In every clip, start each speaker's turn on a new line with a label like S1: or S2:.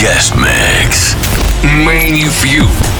S1: Guest Mix. Main View.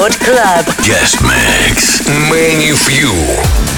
S2: Record Club.
S3: Guest Mix.
S2: ManyFew.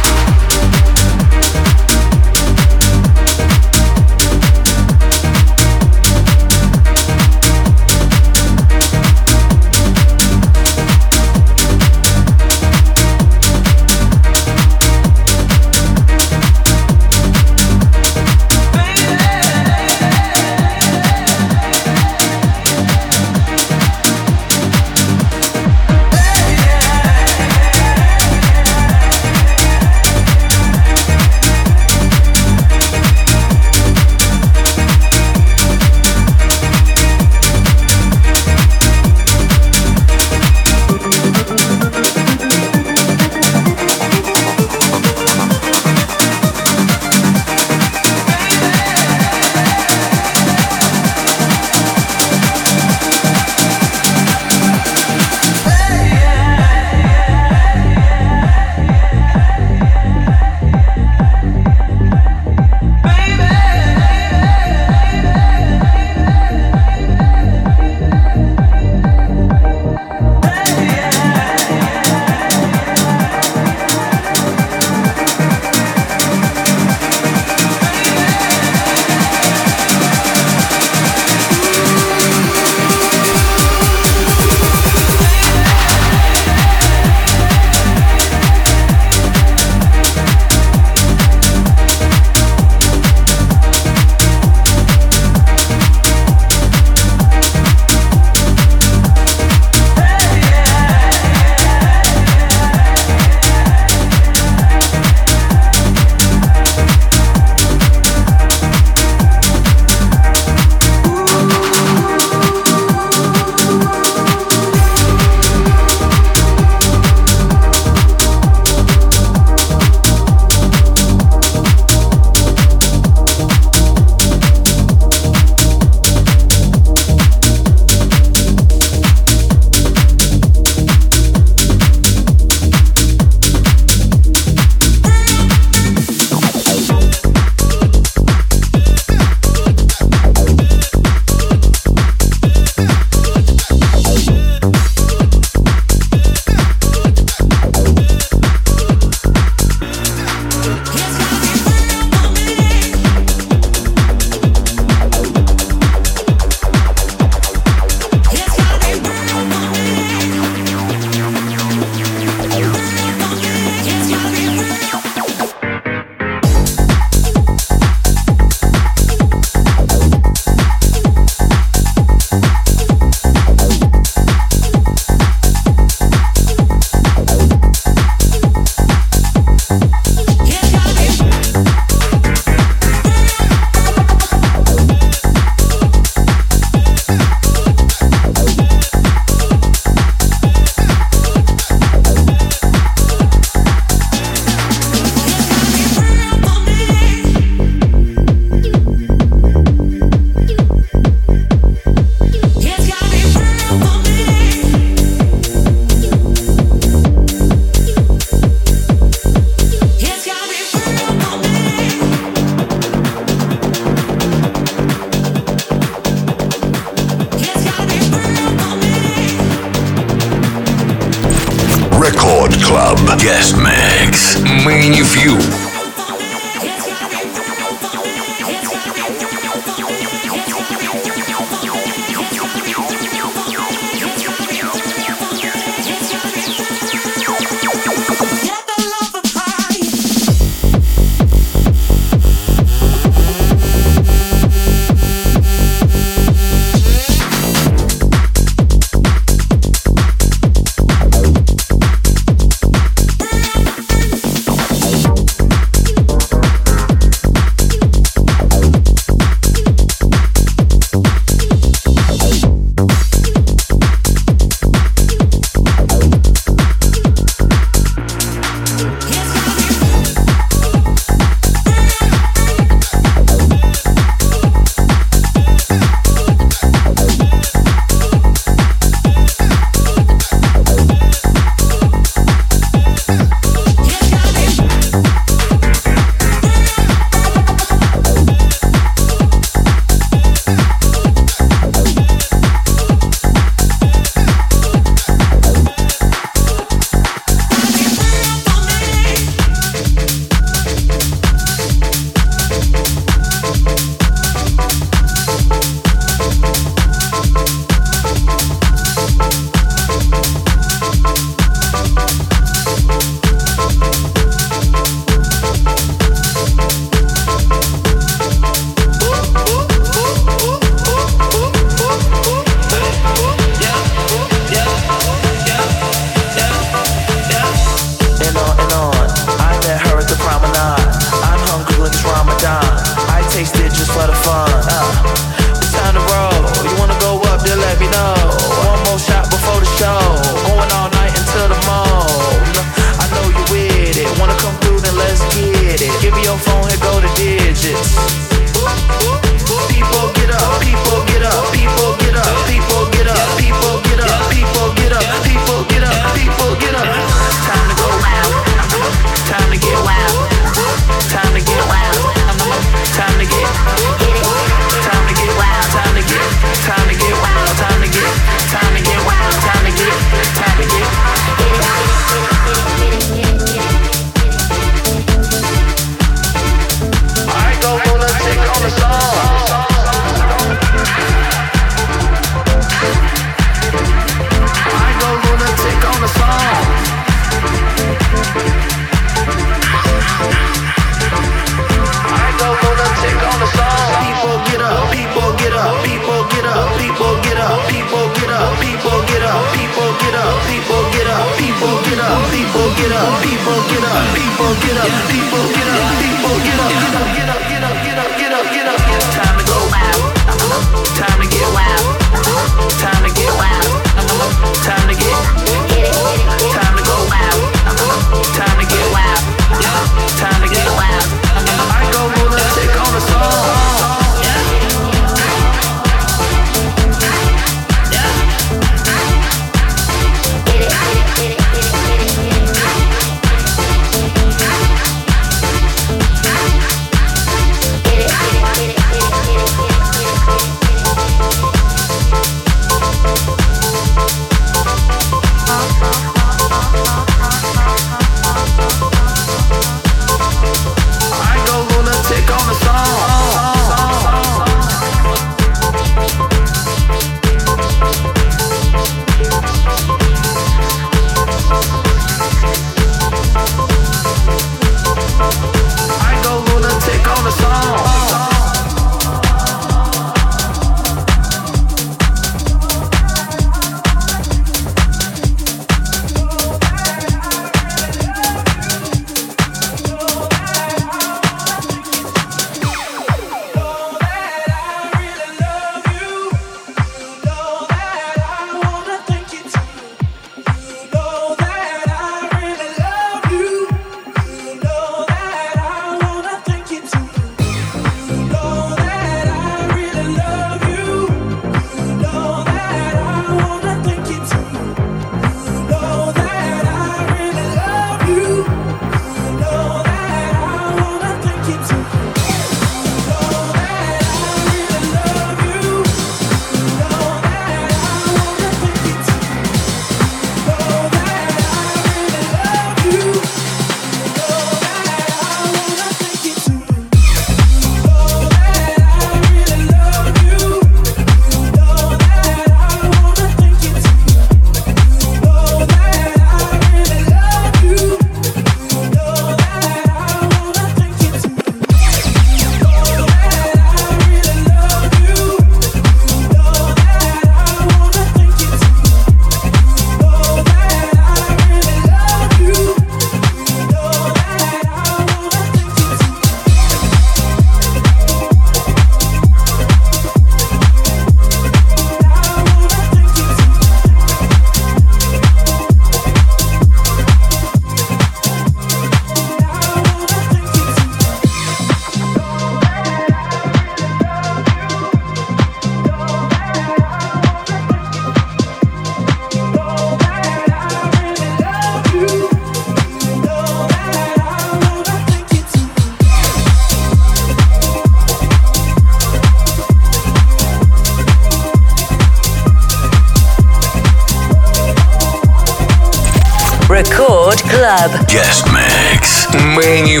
S2: Guest Mix.
S3: Menu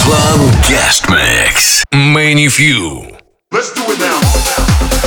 S3: Club
S2: Guest Mix.
S3: ManyFew.
S4: Let's do it now.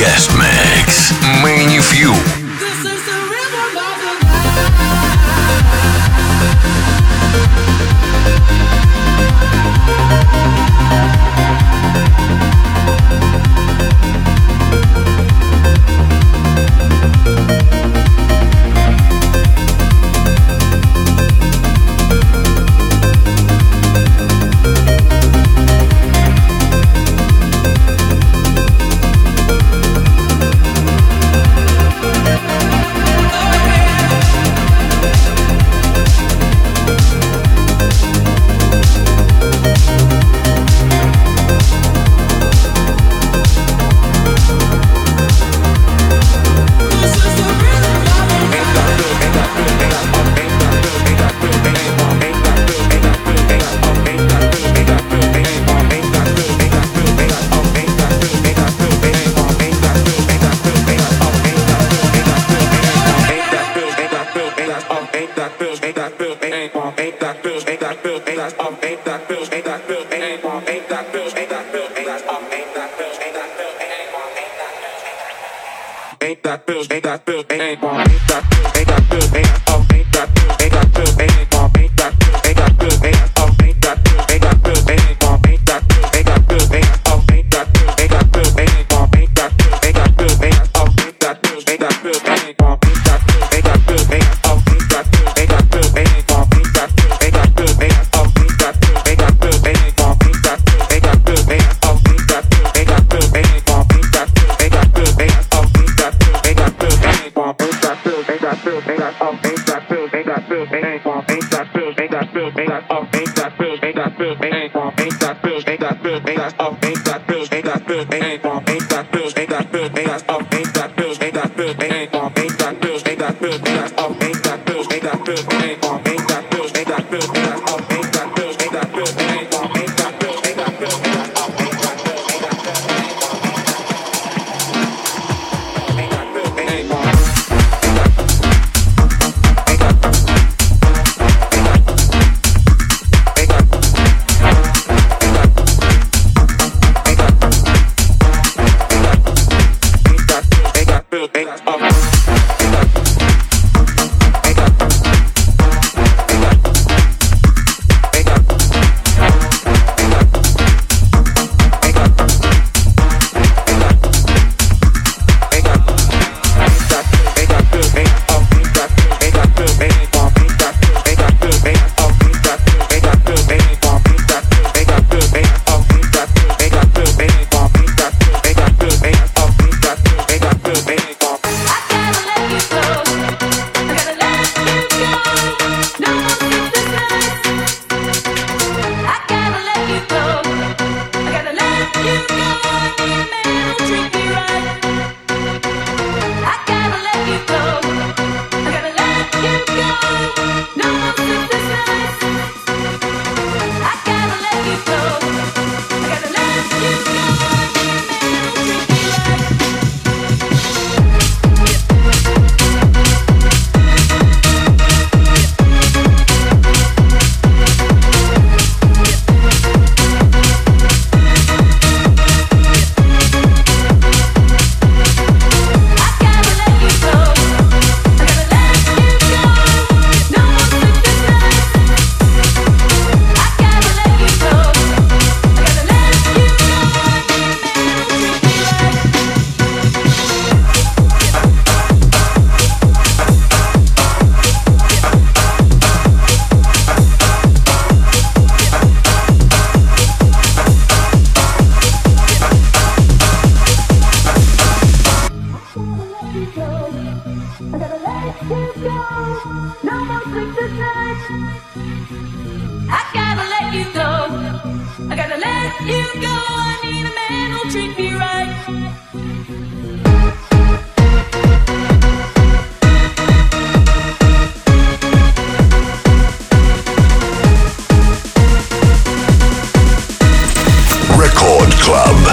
S2: Guest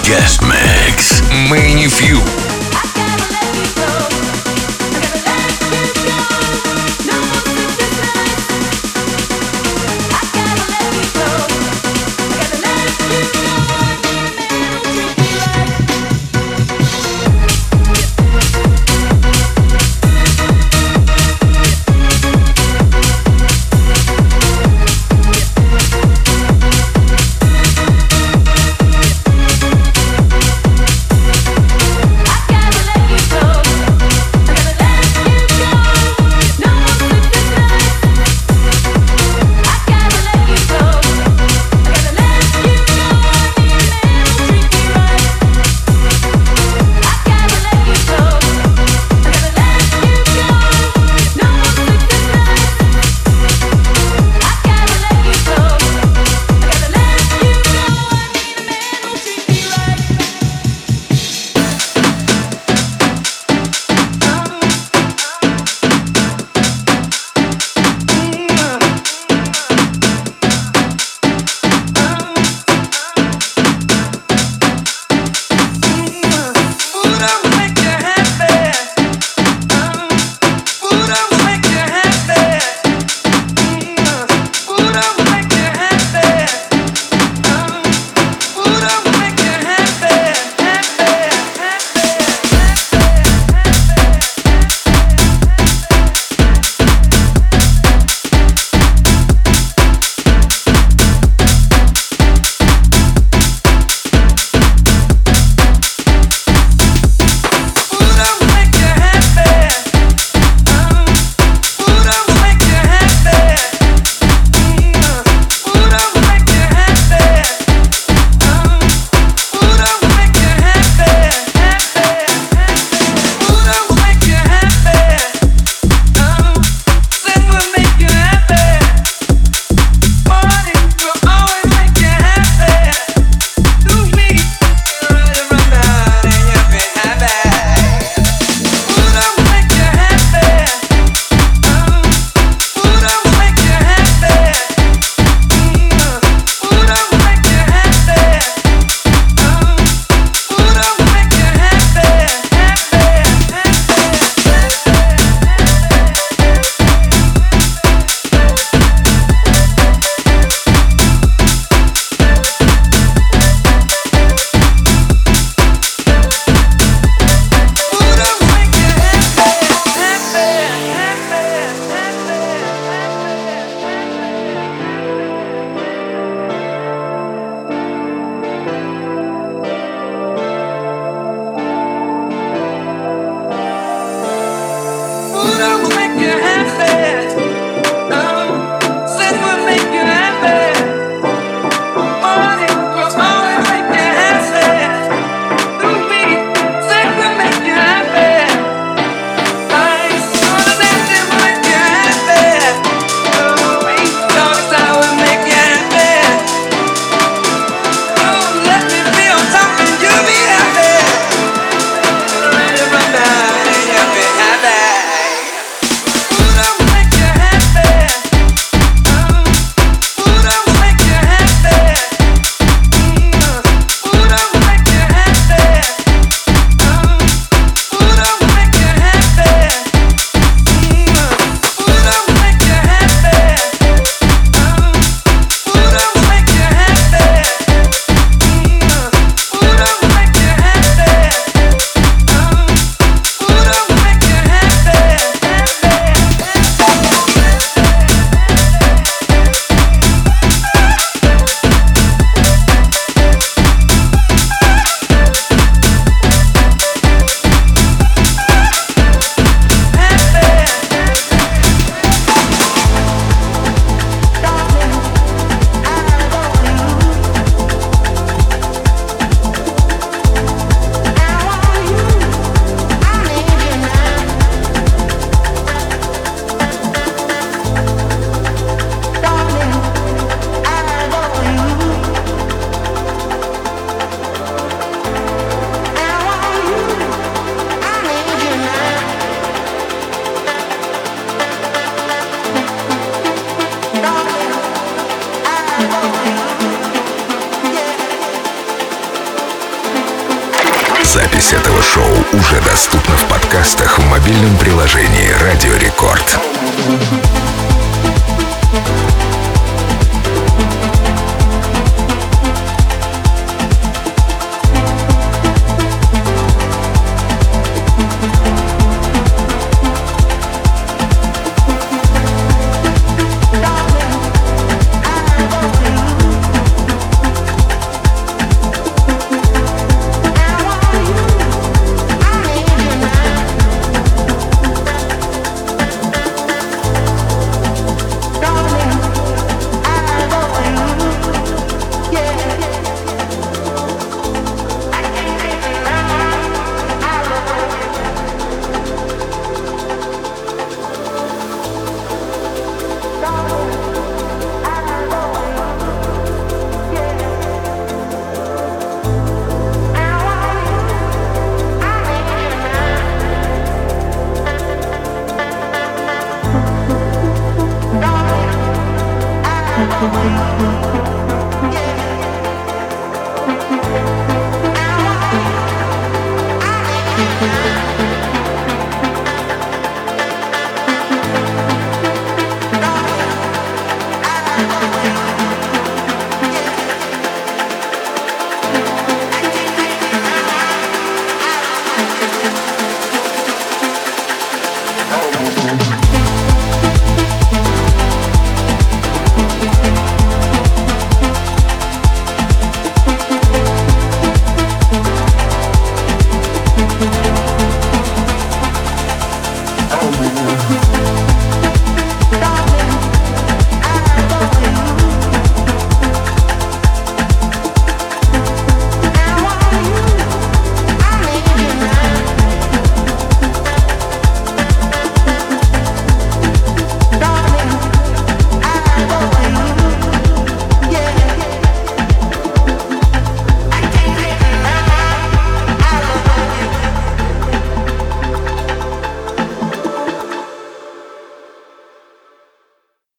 S2: Guest Mix.
S5: ManyFew.